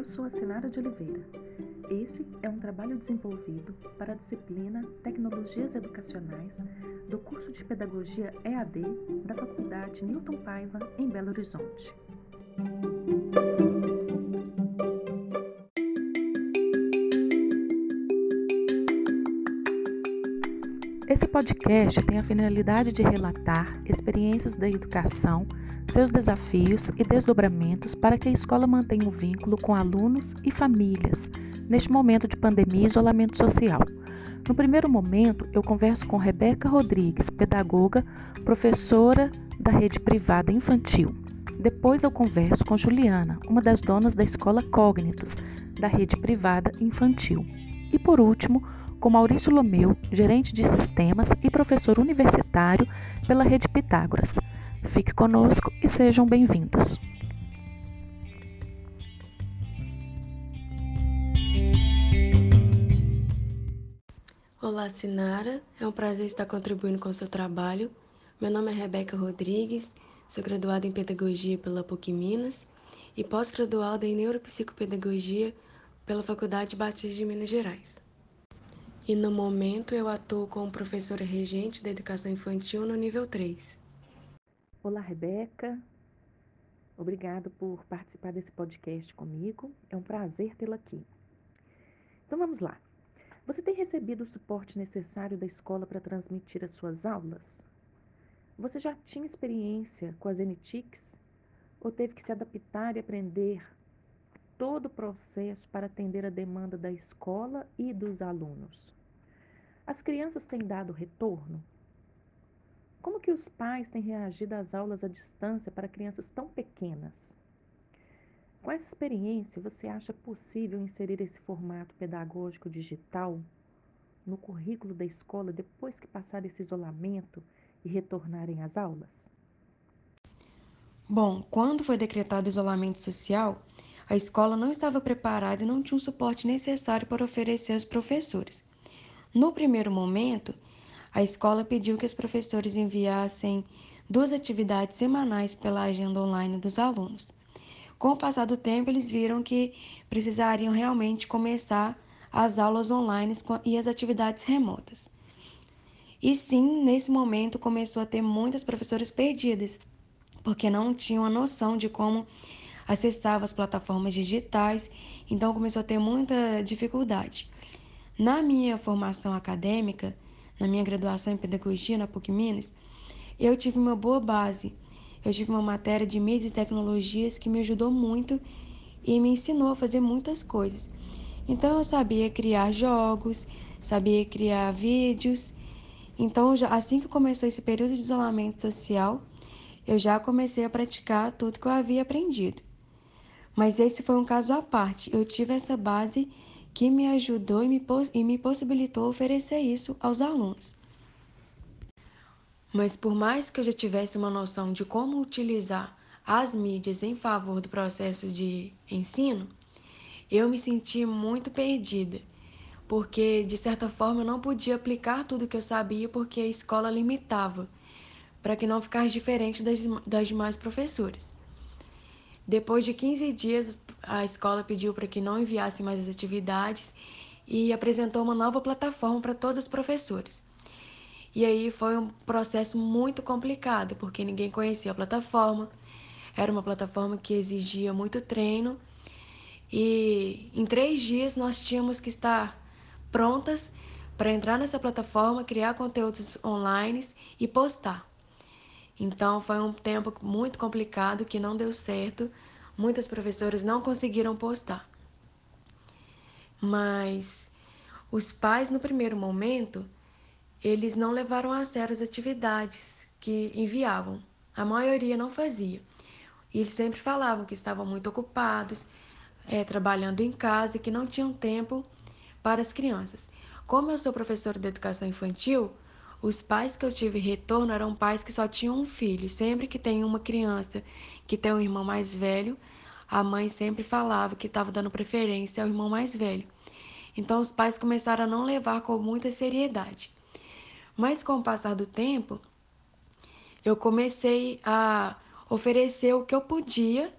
Eu sou a Sinara de Oliveira. Esse é um trabalho desenvolvido para a disciplina Tecnologias Educacionais do curso de Pedagogia EAD da Faculdade Newton Paiva, em Belo Horizonte. Esse podcast tem a finalidade de relatar experiências da educação, seus desafios e desdobramentos para que a escola mantenha um vínculo com alunos e famílias neste momento de pandemia e isolamento social. No primeiro momento, eu converso com Rebeca Rodrigues, pedagoga, professora da rede privada infantil. Depois eu converso com Juliana, uma das donas da escola Cognitos, da rede privada infantil. E por último, com Maurício Lomeu, gerente de sistemas e professor universitário pela Rede Pitágoras. Fique conosco e sejam bem-vindos. Olá, Sinara. É um prazer estar contribuindo com o seu trabalho. Meu nome é Rebeca Rodrigues, sou graduada em Pedagogia pela PUC Minas e pós-graduada em Neuropsicopedagogia pela Faculdade Batista de Minas Gerais e no momento eu atuo como professora regente da educação infantil no nível 3. Olá, Rebeca. Obrigado por participar desse podcast comigo. É um prazer tê-la aqui. Então vamos lá. Você tem recebido o suporte necessário da escola para transmitir as suas aulas? Você já tinha experiência com as NTICs ou teve que se adaptar e aprender todo o processo para atender a demanda da escola e dos alunos? As crianças têm dado retorno? Como que os pais têm reagido às aulas à distância para crianças tão pequenas? Com essa experiência, você acha possível inserir esse formato pedagógico digital no currículo da escola depois que passar esse isolamento e retornarem às aulas? Bom, quando foi decretado isolamento social, a escola não estava preparada e não tinha o suporte necessário para oferecer aos professores. No primeiro momento, a escola pediu que os professores enviassem duas atividades semanais pela agenda online dos alunos. Com o passar do tempo, eles viram que precisariam realmente começar as aulas online e as atividades remotas. E sim, nesse momento começou a ter muitas professoras perdidas, porque não tinham a noção de como acessar as plataformas digitais, então começou a ter muita dificuldade. Na minha formação acadêmica, na minha graduação em pedagogia na PUC Minas, eu tive uma boa base. Eu tive uma matéria de mídias e tecnologias que me ajudou muito e me ensinou a fazer muitas coisas. Então eu sabia criar jogos, sabia criar vídeos. Então, assim que começou esse período de isolamento social, eu já comecei a praticar tudo que eu havia aprendido. Mas esse foi um caso à parte. Eu tive essa base que me ajudou e me, e me possibilitou oferecer isso aos alunos. Mas por mais que eu já tivesse uma noção de como utilizar as mídias em favor do processo de ensino, eu me senti muito perdida, porque de certa forma eu não podia aplicar tudo que eu sabia porque a escola limitava, para que não ficasse diferente das, das demais professoras. Depois de 15 dias, a escola pediu para que não enviasse mais as atividades e apresentou uma nova plataforma para todos os professores. E aí foi um processo muito complicado, porque ninguém conhecia a plataforma, era uma plataforma que exigia muito treino, e em três dias nós tínhamos que estar prontas para entrar nessa plataforma, criar conteúdos online e postar. Então foi um tempo muito complicado que não deu certo. Muitas professoras não conseguiram postar. Mas os pais no primeiro momento, eles não levaram a sério as atividades que enviavam. A maioria não fazia. E eles sempre falavam que estavam muito ocupados, é, trabalhando em casa e que não tinham tempo para as crianças. Como eu sou professora de educação infantil, os pais que eu tive retorno eram pais que só tinham um filho. Sempre que tem uma criança que tem um irmão mais velho, a mãe sempre falava que estava dando preferência ao irmão mais velho. Então os pais começaram a não levar com muita seriedade. Mas com o passar do tempo, eu comecei a oferecer o que eu podia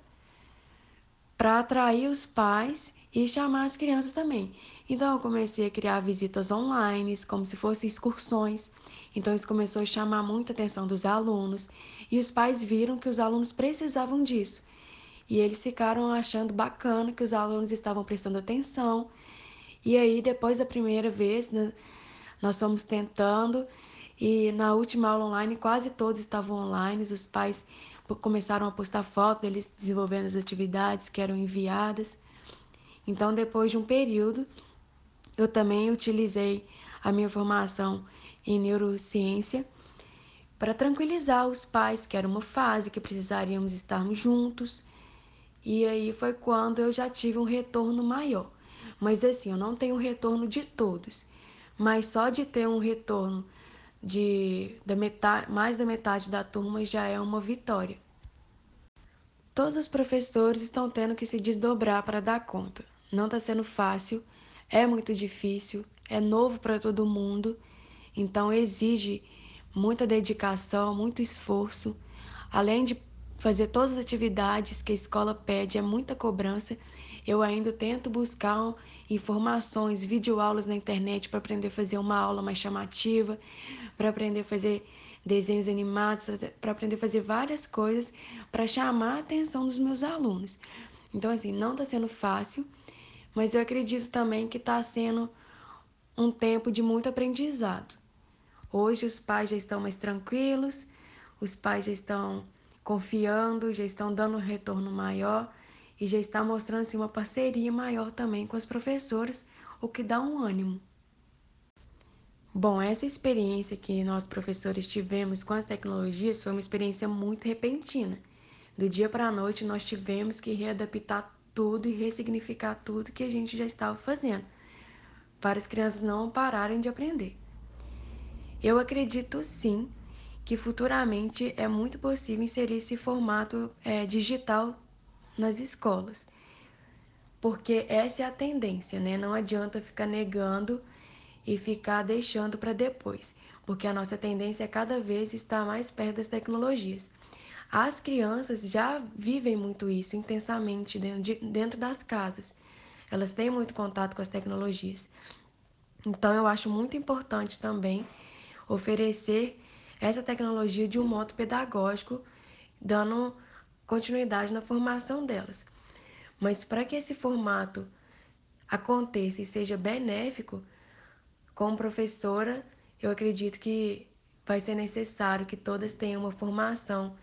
para atrair os pais e chamar as crianças também. Então eu comecei a criar visitas online, como se fossem excursões. Então isso começou a chamar muita atenção dos alunos e os pais viram que os alunos precisavam disso. E eles ficaram achando bacana que os alunos estavam prestando atenção. E aí, depois da primeira vez, né, nós fomos tentando e na última aula online quase todos estavam online, os pais começaram a postar fotos deles desenvolvendo as atividades que eram enviadas. Então, depois de um período, eu também utilizei a minha formação em neurociência para tranquilizar os pais que era uma fase que precisaríamos estarmos juntos. E aí foi quando eu já tive um retorno maior. Mas assim, eu não tenho um retorno de todos, mas só de ter um retorno de da metade, mais da metade da turma já é uma vitória. Todos os professores estão tendo que se desdobrar para dar conta. Não está sendo fácil, é muito difícil, é novo para todo mundo, então exige muita dedicação, muito esforço. Além de fazer todas as atividades que a escola pede, é muita cobrança. Eu ainda tento buscar informações, videoaulas na internet para aprender a fazer uma aula mais chamativa, para aprender a fazer desenhos animados, para aprender a fazer várias coisas para chamar a atenção dos meus alunos. Então, assim, não está sendo fácil, mas eu acredito também que está sendo um tempo de muito aprendizado. Hoje os pais já estão mais tranquilos, os pais já estão confiando, já estão dando um retorno maior e já está mostrando assim, uma parceria maior também com as professoras, o que dá um ânimo. Bom, essa experiência que nós professores tivemos com as tecnologias foi uma experiência muito repentina. Do dia para a noite nós tivemos que readaptar tudo e ressignificar tudo que a gente já estava fazendo, para as crianças não pararem de aprender. Eu acredito sim que futuramente é muito possível inserir esse formato é, digital nas escolas, porque essa é a tendência, né? Não adianta ficar negando e ficar deixando para depois, porque a nossa tendência é cada vez estar mais perto das tecnologias. As crianças já vivem muito isso intensamente dentro, de, dentro das casas. Elas têm muito contato com as tecnologias. Então, eu acho muito importante também oferecer essa tecnologia de um modo pedagógico, dando continuidade na formação delas. Mas para que esse formato aconteça e seja benéfico, como professora, eu acredito que vai ser necessário que todas tenham uma formação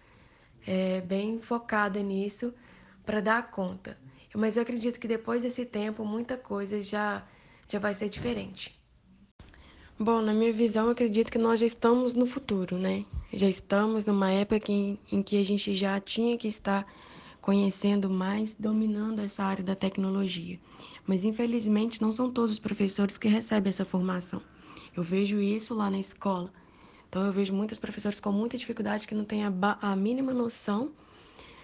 é, bem focada nisso para dar conta. Mas eu acredito que depois desse tempo, muita coisa já, já vai ser diferente. Bom, na minha visão, eu acredito que nós já estamos no futuro, né? Já estamos numa época em, em que a gente já tinha que estar conhecendo mais, dominando essa área da tecnologia. Mas infelizmente não são todos os professores que recebem essa formação. Eu vejo isso lá na escola. Então eu vejo muitos professores com muita dificuldade que não têm a, a mínima noção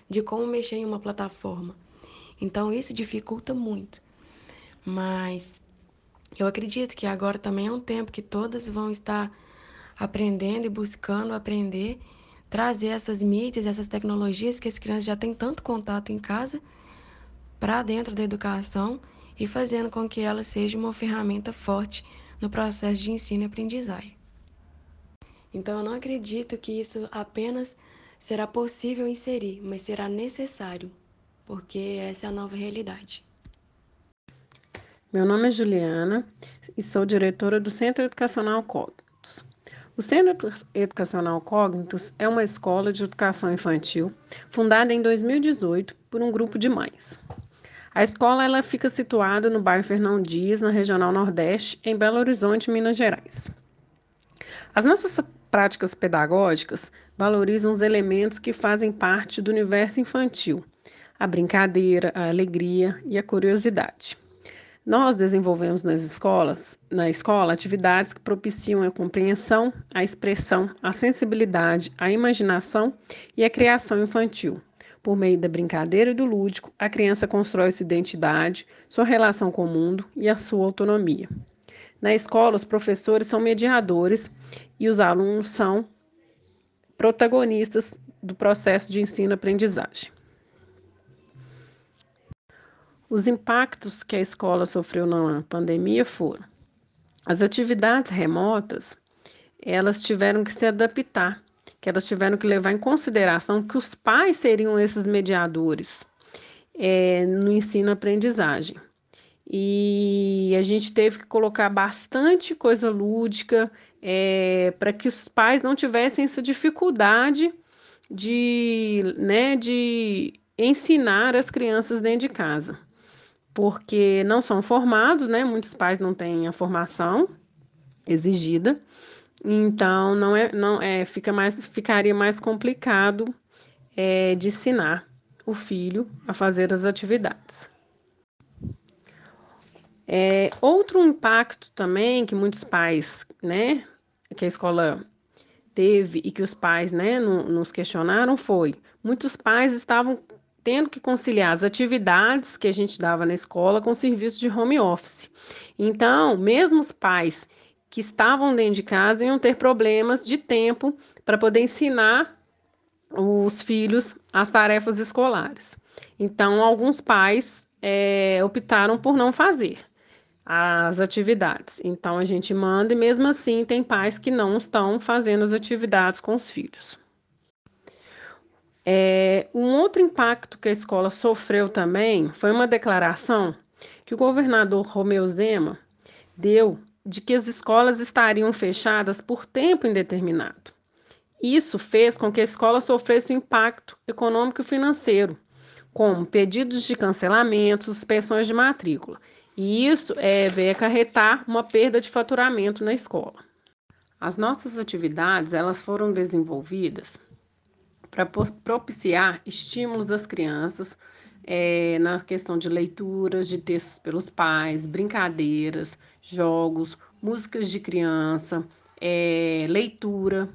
de como mexer em uma plataforma. Então isso dificulta muito. Mas eu acredito que agora também é um tempo que todas vão estar aprendendo e buscando aprender, trazer essas mídias, essas tecnologias que as crianças já têm tanto contato em casa para dentro da educação e fazendo com que ela seja uma ferramenta forte no processo de ensino e aprendizagem. Então, eu não acredito que isso apenas será possível inserir, mas será necessário, porque essa é a nova realidade. Meu nome é Juliana e sou diretora do Centro Educacional Cognitos. O Centro Educacional Cognitos é uma escola de educação infantil fundada em 2018 por um grupo de mães. A escola ela fica situada no bairro Fernão Dias, na Regional Nordeste, em Belo Horizonte, Minas Gerais. As nossas práticas pedagógicas valorizam os elementos que fazem parte do universo infantil: a brincadeira, a alegria e a curiosidade. Nós desenvolvemos nas escolas, na escola, atividades que propiciam a compreensão, a expressão, a sensibilidade, a imaginação e a criação infantil. Por meio da brincadeira e do lúdico, a criança constrói sua identidade, sua relação com o mundo e a sua autonomia. Na escola, os professores são mediadores e os alunos são protagonistas do processo de ensino-aprendizagem. Os impactos que a escola sofreu na pandemia foram as atividades remotas, elas tiveram que se adaptar, que elas tiveram que levar em consideração que os pais seriam esses mediadores é, no ensino-aprendizagem. E a gente teve que colocar bastante coisa lúdica é, para que os pais não tivessem essa dificuldade de, né, de ensinar as crianças dentro de casa, porque não são formados, né? Muitos pais não têm a formação exigida, então não é, não é, fica mais, ficaria mais complicado é, de ensinar o filho a fazer as atividades. É, outro impacto também que muitos pais, né, que a escola teve e que os pais, né, no, nos questionaram foi: muitos pais estavam tendo que conciliar as atividades que a gente dava na escola com o serviço de home office. Então, mesmo os pais que estavam dentro de casa iam ter problemas de tempo para poder ensinar os filhos as tarefas escolares. Então, alguns pais é, optaram por não fazer as atividades. Então, a gente manda e, mesmo assim, tem pais que não estão fazendo as atividades com os filhos. É, um outro impacto que a escola sofreu também foi uma declaração que o governador Romeu Zema deu de que as escolas estariam fechadas por tempo indeterminado. Isso fez com que a escola sofresse um impacto econômico e financeiro, como pedidos de cancelamento, suspensões de matrícula. E isso é, veio acarretar uma perda de faturamento na escola. As nossas atividades elas foram desenvolvidas para propiciar estímulos às crianças é, na questão de leituras de textos pelos pais, brincadeiras, jogos, músicas de criança, é, leitura,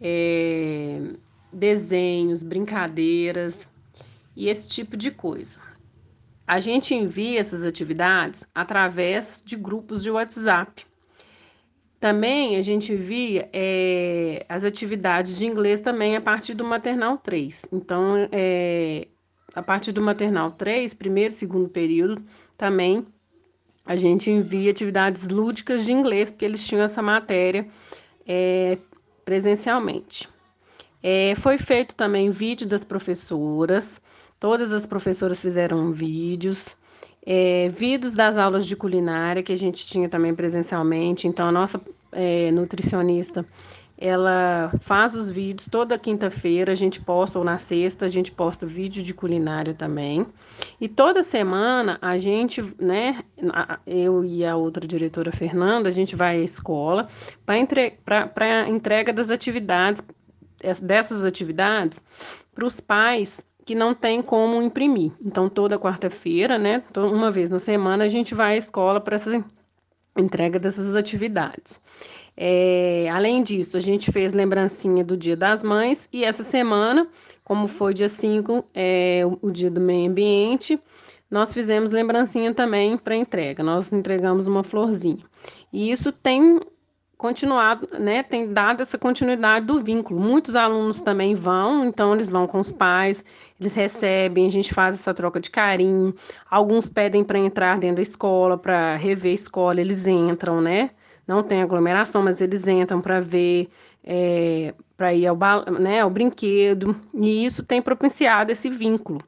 é, desenhos, brincadeiras e esse tipo de coisa. A gente envia essas atividades através de grupos de WhatsApp. Também a gente envia é, as atividades de inglês também a partir do maternal 3. Então, é, a partir do maternal 3, primeiro e segundo período, também a gente envia atividades lúdicas de inglês, porque eles tinham essa matéria é, presencialmente. É, foi feito também vídeo das professoras, todas as professoras fizeram vídeos, é, vídeos das aulas de culinária que a gente tinha também presencialmente. Então, a nossa é, nutricionista ela faz os vídeos toda quinta-feira, a gente posta, ou na sexta, a gente posta vídeo de culinária também. E toda semana a gente, né, eu e a outra diretora Fernanda, a gente vai à escola para entre, entrega das atividades, dessas atividades, para os pais que não tem como imprimir. Então, toda quarta-feira, né, uma vez na semana, a gente vai à escola para essa entrega dessas atividades. É, além disso, a gente fez lembrancinha do Dia das Mães e essa semana, como foi dia 5, é, o, Dia do Meio Ambiente, nós fizemos lembrancinha também para entrega. Nós entregamos uma florzinha. E isso tem continuado, né, tem dado essa continuidade do vínculo. Muitos alunos também vão, então eles vão com os pais, eles recebem, a gente faz essa troca de carinho. Alguns pedem para entrar dentro da escola, para rever a escola, eles entram, né? Não tem aglomeração, mas eles entram para ver, é, para ir ao, né, ao brinquedo, e isso tem propiciado esse vínculo.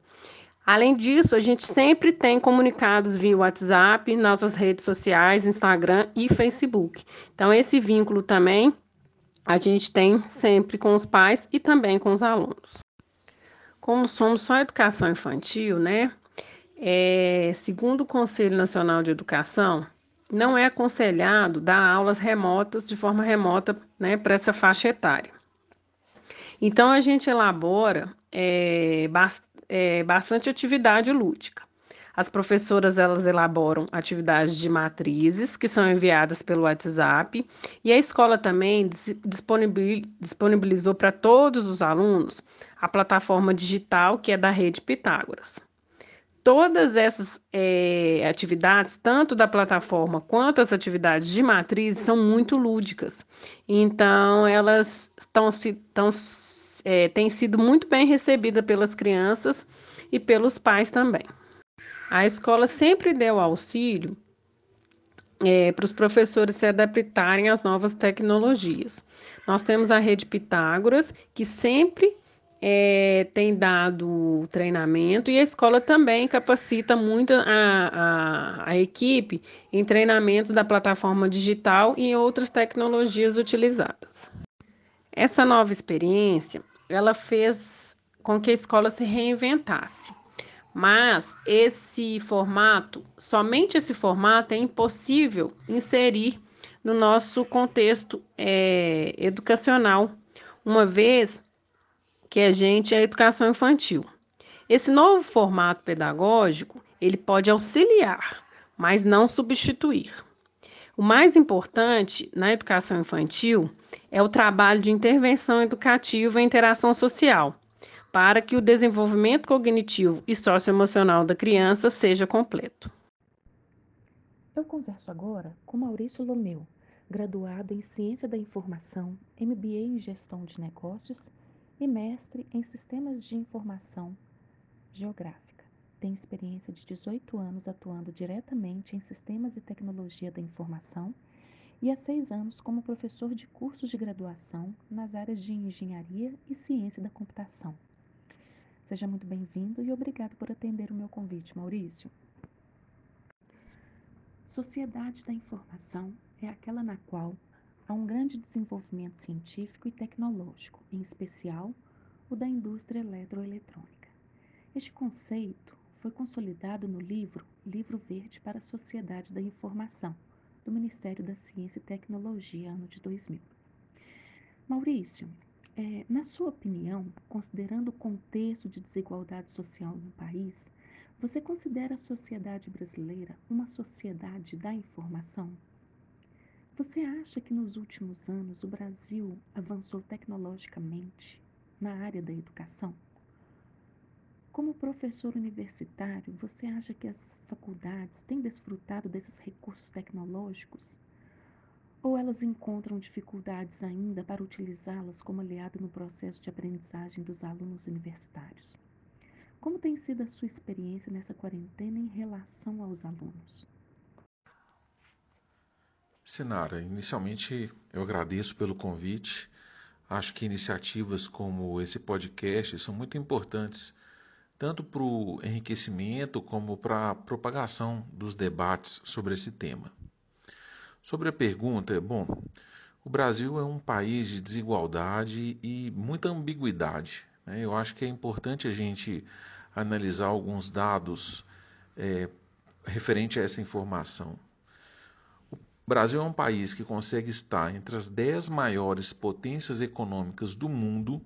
Além disso, a gente sempre tem comunicados via WhatsApp, nossas redes sociais, Instagram e Facebook. Então, esse vínculo também a gente tem sempre com os pais e também com os alunos. Como somos só educação infantil, né? É, segundo o Conselho Nacional de Educação, não é aconselhado dar aulas remotas de forma remota né, para essa faixa etária. Então, a gente elabora é, é, bastante atividade lúdica. As professoras elas elaboram atividades de matrizes que são enviadas pelo WhatsApp e a escola também disponibilizou para todos os alunos a plataforma digital que é da rede Pitágoras. Todas essas é, atividades, tanto da plataforma quanto as atividades de matriz, são muito lúdicas. Então, elas estão, estão é, tem sido muito bem recebida pelas crianças e pelos pais também. A escola sempre deu auxílio é, para os professores se adaptarem às novas tecnologias. Nós temos a rede Pitágoras, que sempre é, tem dado treinamento e a escola também capacita muito a, a, a equipe em treinamentos da plataforma digital e outras tecnologias utilizadas. Essa nova experiência, ela fez com que a escola se reinventasse. Mas esse formato, somente esse formato é impossível inserir no nosso contexto é, educacional, uma vez que a gente é educação infantil. Esse novo formato pedagógico, ele pode auxiliar, mas não substituir. O mais importante na educação infantil é o trabalho de intervenção educativa e interação social, para que o desenvolvimento cognitivo e socioemocional da criança seja completo. Eu converso agora com Maurício Lomeu, graduado em Ciência da Informação, MBA em Gestão de Negócios e mestre em Sistemas de Informação Geográfica. Tem experiência de 18 anos atuando diretamente em sistemas e tecnologia da informação e há seis anos como professor de cursos de graduação nas áreas de engenharia e ciência da computação. Seja muito bem-vindo e obrigado por atender o meu convite, Maurício. Sociedade da informação é aquela na qual há um grande desenvolvimento científico e tecnológico, em especial o da indústria eletroeletrônica. Este conceito foi consolidado no livro Livro Verde para a Sociedade da Informação, do Ministério da Ciência e Tecnologia, ano de 2000. Maurício, é, na sua opinião, considerando o contexto de desigualdade social no país, você considera a sociedade brasileira uma sociedade da informação? Você acha que nos últimos anos o Brasil avançou tecnologicamente na área da educação? Como professor universitário, você acha que as faculdades têm desfrutado desses recursos tecnológicos ou elas encontram dificuldades ainda para utilizá-las como aliado no processo de aprendizagem dos alunos universitários? Como tem sido a sua experiência nessa quarentena em relação aos alunos? Sinara, inicialmente eu agradeço pelo convite. Acho que iniciativas como esse podcast são muito importantes, tanto para o enriquecimento como para a propagação dos debates sobre esse tema. Sobre a pergunta, bom, o Brasil é um país de desigualdade e muita ambiguidade. Né? Eu acho que é importante a gente analisar alguns dados é, referente a essa informação. O Brasil é um país que consegue estar entre as dez maiores potências econômicas do mundo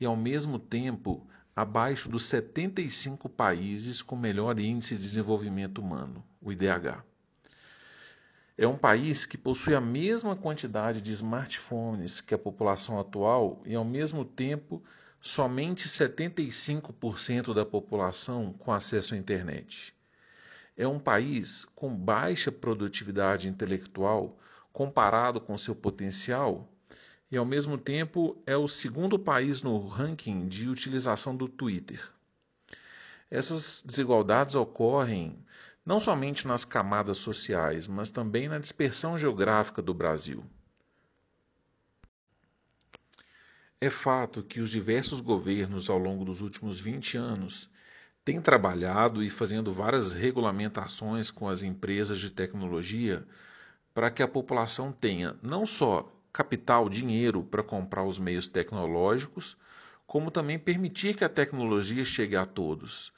e, ao mesmo tempo, abaixo dos 75 países com melhor índice de desenvolvimento humano, o IDH é um país que possui a mesma quantidade de smartphones que a população atual e, ao mesmo tempo, somente 75% da população com acesso à internet. É um país com baixa produtividade intelectual comparado com seu potencial e, ao mesmo tempo, é o segundo país no ranking de utilização do Twitter. Essas desigualdades ocorrem não somente nas camadas sociais, mas também na dispersão geográfica do Brasil. É fato que os diversos governos ao longo dos últimos 20 anos têm trabalhado e fazendo várias regulamentações com as empresas de tecnologia para que a população tenha não só capital, dinheiro para comprar os meios tecnológicos, como também permitir que a tecnologia chegue a todos.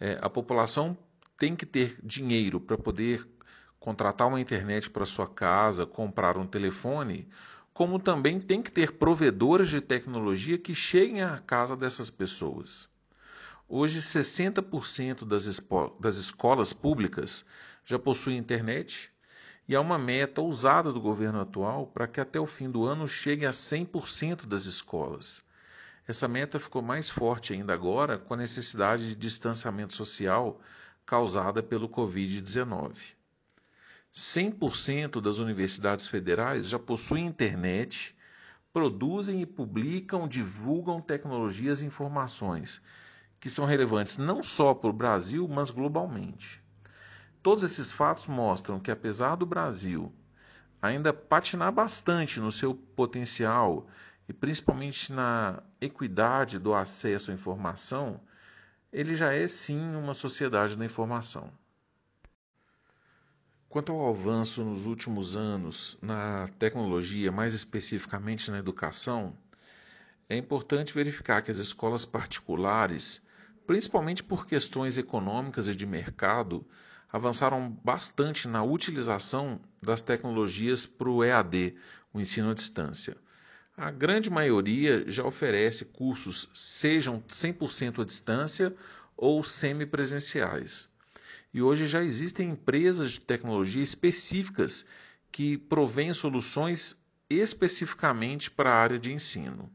É, a população tem que ter dinheiro para poder contratar uma internet para sua casa, comprar um telefone, como também tem que ter provedores de tecnologia que cheguem à casa dessas pessoas. Hoje, 60% das, das escolas públicas já possuem internet e há uma meta ousada do governo atual para que até o fim do ano chegue a 100% das escolas. Essa meta ficou mais forte ainda agora com a necessidade de distanciamento social causada pelo Covid-19. 100% das universidades federais já possuem internet, produzem e publicam, divulgam tecnologias e informações que são relevantes não só para o Brasil, mas globalmente. Todos esses fatos mostram que, apesar do Brasil ainda patinar bastante no seu potencial e principalmente na equidade do acesso à informação, ele já é sim uma sociedade da informação. Quanto ao avanço nos últimos anos na tecnologia, mais especificamente na educação, é importante verificar que as escolas particulares, principalmente por questões econômicas e de mercado, avançaram bastante na utilização das tecnologias para o EAD, o ensino à distância. A grande maioria já oferece cursos, sejam 100% à distância ou semipresenciais. E hoje já existem empresas de tecnologia específicas que provêm soluções especificamente para a área de ensino.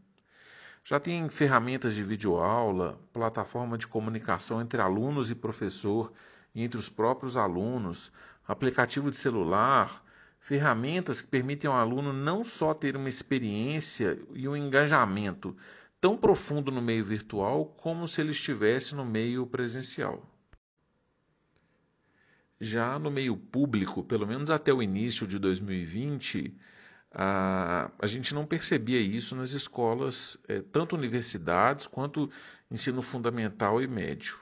Já tem ferramentas de videoaula, plataforma de comunicação entre alunos e professor entre os próprios alunos, aplicativo de celular, ferramentas que permitem ao aluno não só ter uma experiência e um engajamento tão profundo no meio virtual como se ele estivesse no meio presencial. Já no meio público, pelo menos até o início de 2020, a, a gente não percebia isso nas escolas, é, tanto universidades quanto ensino fundamental e médio.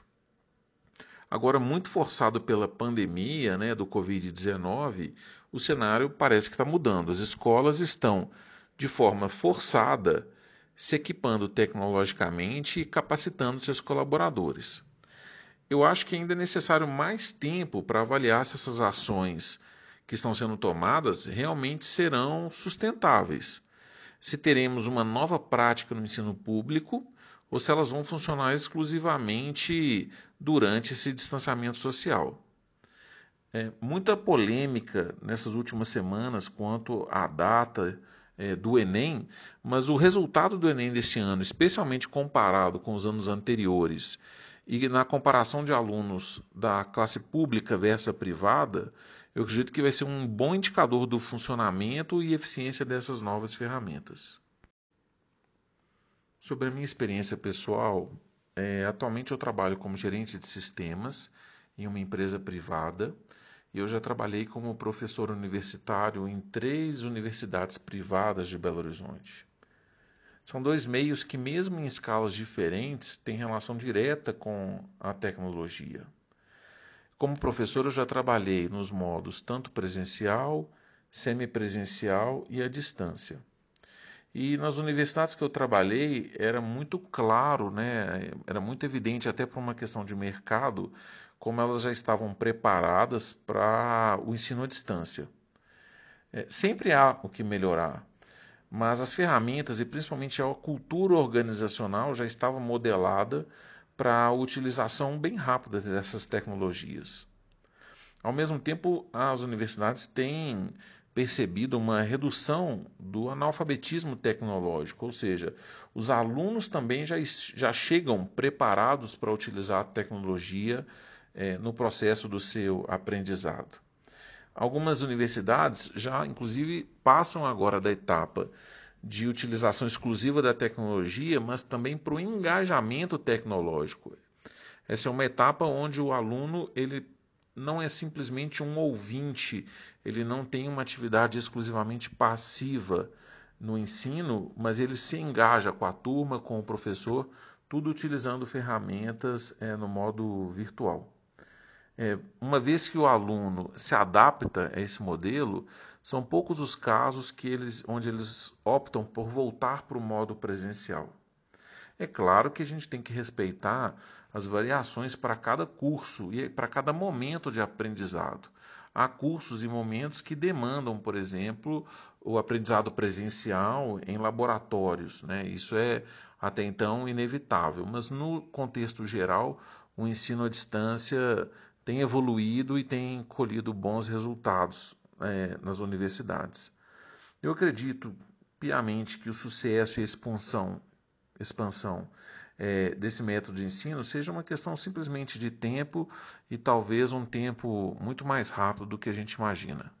Agora, muito forçado pela pandemia né, do Covid-19, o cenário parece que está mudando. As escolas estão, de forma forçada, se equipando tecnologicamente e capacitando seus colaboradores eu acho que ainda é necessário mais tempo para avaliar se essas ações que estão sendo tomadas realmente serão sustentáveis. Se teremos uma nova prática no ensino público ou se elas vão funcionar exclusivamente durante esse distanciamento social. É, muita polêmica nessas últimas semanas quanto à data é, do Enem, mas o resultado do Enem deste ano, especialmente comparado com os anos anteriores, e na comparação de alunos da classe pública versus privada, eu acredito que vai ser um bom indicador do funcionamento e eficiência dessas novas ferramentas. Sobre a minha experiência pessoal, é, atualmente eu trabalho como gerente de sistemas em uma empresa privada e eu já trabalhei como professor universitário em três universidades privadas de Belo Horizonte. São dois meios que, mesmo em escalas diferentes, têm relação direta com a tecnologia. Como professor, eu já trabalhei nos modos tanto presencial, semipresencial e à distância. E nas universidades que eu trabalhei, era muito claro, né, era muito evidente, até por uma questão de mercado, como elas já estavam preparadas para o ensino à distância. É, sempre há o que melhorar mas as ferramentas e principalmente a cultura organizacional já estava modelada para a utilização bem rápida dessas tecnologias. Ao mesmo tempo, as universidades têm percebido uma redução do analfabetismo tecnológico, ou seja, os alunos também já, já chegam preparados para utilizar a tecnologia eh, no processo do seu aprendizado. Algumas universidades já, inclusive, passam agora da etapa de utilização exclusiva da tecnologia, mas também para o engajamento tecnológico. Essa é uma etapa onde o aluno ele não é simplesmente um ouvinte, ele não tem uma atividade exclusivamente passiva no ensino, mas ele se engaja com a turma, com o professor, tudo utilizando ferramentas é, no modo virtual. É, uma vez que o aluno se adapta a esse modelo, são poucos os casos que eles, onde eles optam por voltar para o modo presencial. É claro que a gente tem que respeitar as variações para cada curso e para cada momento de aprendizado. Há cursos e momentos que demandam, por exemplo, o aprendizado presencial em laboratórios. Né? Isso é até então inevitável, mas no contexto geral, o ensino à distância tem evoluído e tem colhido bons resultados é, nas universidades. Eu acredito piamente que o sucesso e a expansão, expansão é, desse método de ensino seja uma questão simplesmente de tempo e talvez um tempo muito mais rápido do que a gente imagina.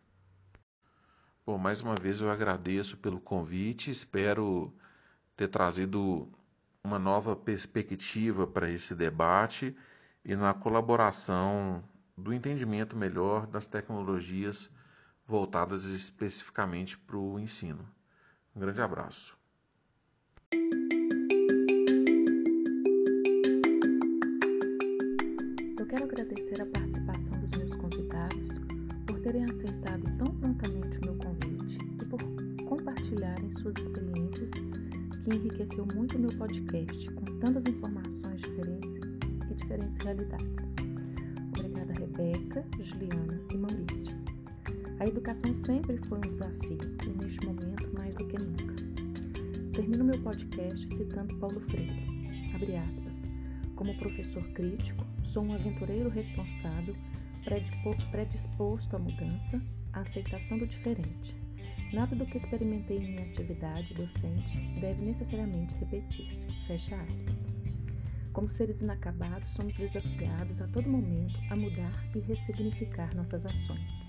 Bom, mais uma vez eu agradeço pelo convite, espero ter trazido uma nova perspectiva para esse debate e na colaboração do entendimento melhor das tecnologias voltadas especificamente para o ensino. Um grande abraço. Quero agradecer a participação dos meus convidados por terem aceitado tão prontamente o meu convite e por compartilharem suas experiências que enriqueceu muito o meu podcast com tantas informações diferentes e diferentes realidades. Obrigada, Rebeca, Juliana e Maurício. A educação sempre foi um desafio e neste momento mais do que nunca. Termino meu podcast citando Paulo Freire. Abre aspas. Como professor crítico, sou um aventureiro responsável, predisposto à mudança, à aceitação do diferente. Nada do que experimentei em minha atividade docente deve necessariamente repetir-se. Fecha aspas. Como seres inacabados, somos desafiados a todo momento a mudar e ressignificar nossas ações.